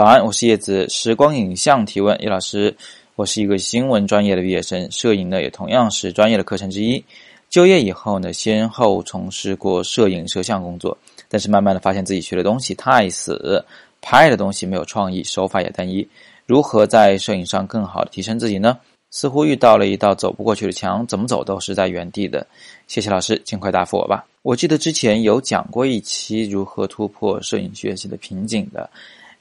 早安，我是叶子。时光影像提问，叶老师，我是一个新闻专业的毕业生，摄影呢也同样是专业的课程之一。就业以后呢，先后从事过摄影、摄像工作，但是慢慢的发现自己学的东西太死，拍的东西没有创意，手法也单一。如何在摄影上更好的提升自己呢？似乎遇到了一道走不过去的墙，怎么走都是在原地的。谢谢老师，尽快答复我吧。我记得之前有讲过一期如何突破摄影学习的瓶颈的。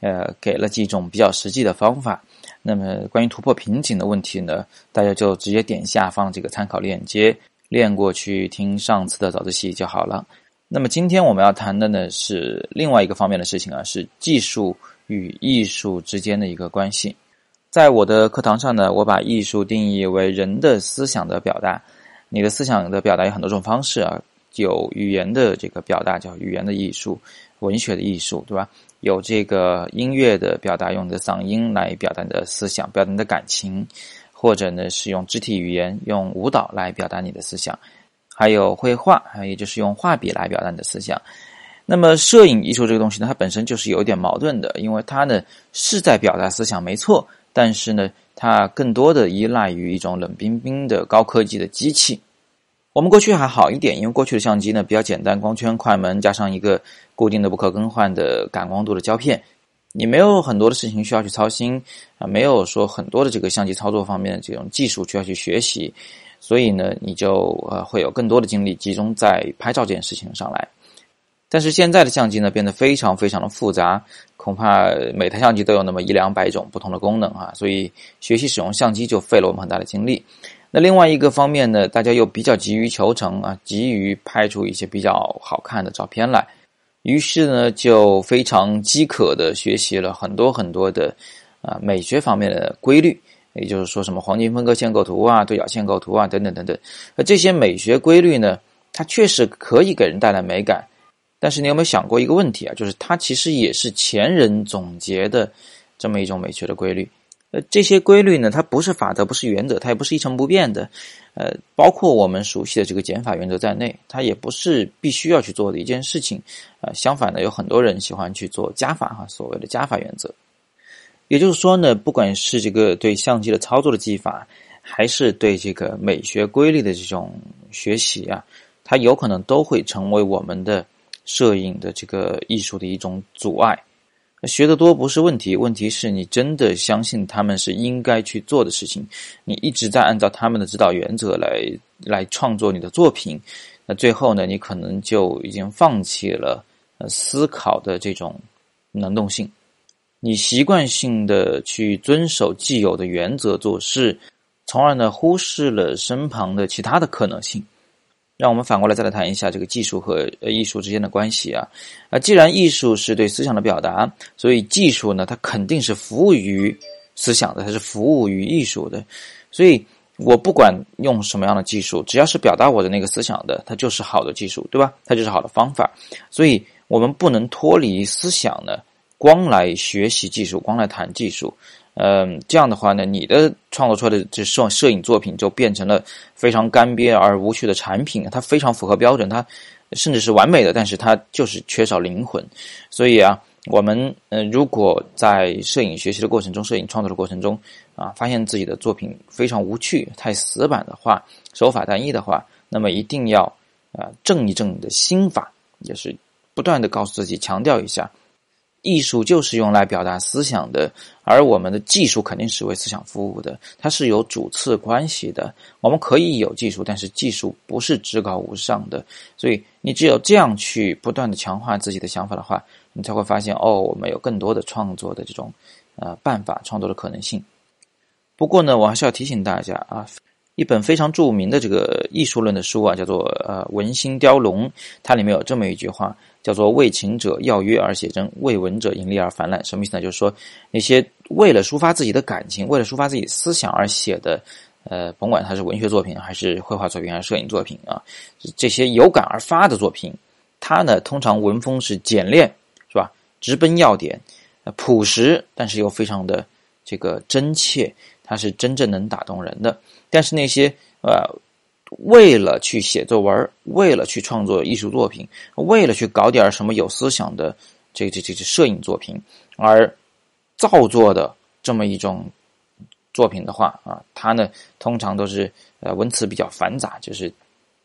呃，给了几种比较实际的方法。那么，关于突破瓶颈的问题呢，大家就直接点下方这个参考链接，练过去听上次的早自习就好了。那么，今天我们要谈的呢是另外一个方面的事情啊，是技术与艺术之间的一个关系。在我的课堂上呢，我把艺术定义为人的思想的表达。你的思想的表达有很多种方式啊，有语言的这个表达叫语言的艺术，文学的艺术，对吧？有这个音乐的表达，用你的嗓音来表达你的思想，表达你的感情，或者呢是用肢体语言、用舞蹈来表达你的思想，还有绘画，也就是用画笔来表达你的思想。那么，摄影艺术这个东西呢，它本身就是有点矛盾的，因为它呢是在表达思想，没错，但是呢，它更多的依赖于一种冷冰冰的高科技的机器。我们过去还好一点，因为过去的相机呢比较简单，光圈、快门加上一个固定的、不可更换的感光度的胶片，你没有很多的事情需要去操心啊，没有说很多的这个相机操作方面的这种技术需要去学习，所以呢，你就呃会有更多的精力集中在拍照这件事情上来。但是现在的相机呢变得非常非常的复杂，恐怕每台相机都有那么一两百种不同的功能啊，所以学习使用相机就费了我们很大的精力。那另外一个方面呢，大家又比较急于求成啊，急于拍出一些比较好看的照片来，于是呢，就非常饥渴的学习了很多很多的啊美学方面的规律，也就是说什么黄金分割线构图啊、对角线构图啊等等等等。那这些美学规律呢，它确实可以给人带来美感，但是你有没有想过一个问题啊？就是它其实也是前人总结的这么一种美学的规律。呃，这些规律呢，它不是法则，不是原则，它也不是一成不变的。呃，包括我们熟悉的这个减法原则在内，它也不是必须要去做的一件事情。呃，相反呢，有很多人喜欢去做加法哈，所谓的加法原则。也就是说呢，不管是这个对相机的操作的技法，还是对这个美学规律的这种学习啊，它有可能都会成为我们的摄影的这个艺术的一种阻碍。学得多不是问题，问题是你真的相信他们是应该去做的事情，你一直在按照他们的指导原则来来创作你的作品，那最后呢，你可能就已经放弃了呃思考的这种能动性，你习惯性的去遵守既有的原则做事，从而呢忽视了身旁的其他的可能性。让我们反过来再来谈一下这个技术和艺术之间的关系啊，啊，既然艺术是对思想的表达，所以技术呢，它肯定是服务于思想的，它是服务于艺术的，所以我不管用什么样的技术，只要是表达我的那个思想的，它就是好的技术，对吧？它就是好的方法，所以我们不能脱离思想呢，光来学习技术，光来谈技术。嗯，这样的话呢，你的创作出来的这摄摄影作品就变成了非常干瘪而无趣的产品。它非常符合标准，它甚至是完美的，但是它就是缺少灵魂。所以啊，我们呃，如果在摄影学习的过程中、摄影创作的过程中啊，发现自己的作品非常无趣、太死板的话，手法单一的话，那么一定要啊正一正你的心法，也是不断的告诉自己，强调一下。艺术就是用来表达思想的，而我们的技术肯定是为思想服务的，它是有主次关系的。我们可以有技术，但是技术不是至高无上的。所以，你只有这样去不断的强化自己的想法的话，你才会发现哦，我们有更多的创作的这种呃办法，创作的可能性。不过呢，我还是要提醒大家啊。一本非常著名的这个艺术论的书啊，叫做《呃文心雕龙》，它里面有这么一句话，叫做“为情者要约而写真，为文者盈利而泛滥”。什么意思呢？就是说那些为了抒发自己的感情，为了抒发自己思想而写的，呃，甭管它是文学作品，还是绘画作品，还是摄影作品啊，这些有感而发的作品，它呢通常文风是简练，是吧？直奔要点，朴实，但是又非常的这个真切，它是真正能打动人的。但是那些呃，为了去写作文，为了去创作艺术作品，为了去搞点什么有思想的这这这这摄影作品，而造作的这么一种作品的话啊，它呢通常都是呃文词比较繁杂，就是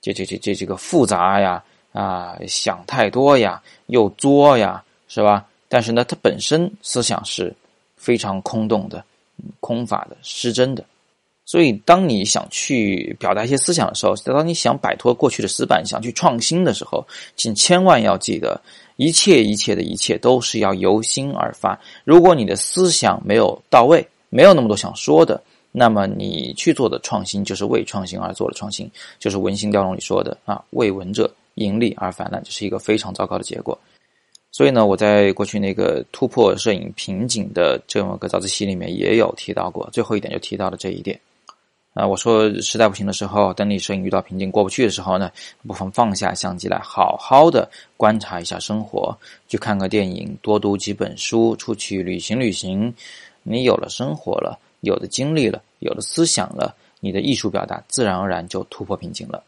这这这这这个复杂呀啊想太多呀又作呀是吧？但是呢，它本身思想是非常空洞的、空法的、失真的。所以，当你想去表达一些思想的时候，当你想摆脱过去的死板，想去创新的时候，请千万要记得，一切一切的一切都是要由心而发。如果你的思想没有到位，没有那么多想说的，那么你去做的创新就是为创新而做的创新，就是《文心雕龙》里说的啊，“为文者盈利而泛滥”，这是一个非常糟糕的结果。所以呢，我在过去那个突破摄影瓶颈的这么个早自习里面也有提到过，最后一点就提到了这一点。啊，我说实在不行的时候，等你摄影遇到瓶颈过不去的时候呢，不妨放下相机来，好好的观察一下生活，去看个电影，多读几本书，出去旅行旅行。你有了生活了，有的经历了，有了思想了，你的艺术表达自然而然就突破瓶颈了。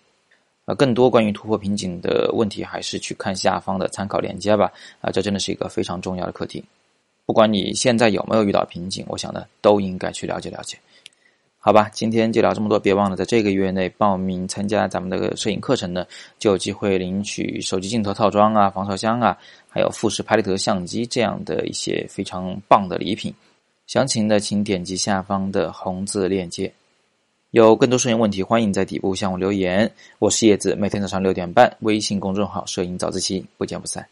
啊，更多关于突破瓶颈的问题，还是去看下方的参考链接吧。啊，这真的是一个非常重要的课题。不管你现在有没有遇到瓶颈，我想呢，都应该去了解了解。好吧，今天就聊这么多。别忘了在这个月内报名参加咱们的摄影课程呢，就有机会领取手机镜头套装啊、防潮箱啊，还有富士拍立得相机这样的一些非常棒的礼品。详情呢，请点击下方的红字链接。有更多摄影问题，欢迎在底部向我留言。我是叶子，每天早上六点半，微信公众号“摄影早自习”，不见不散。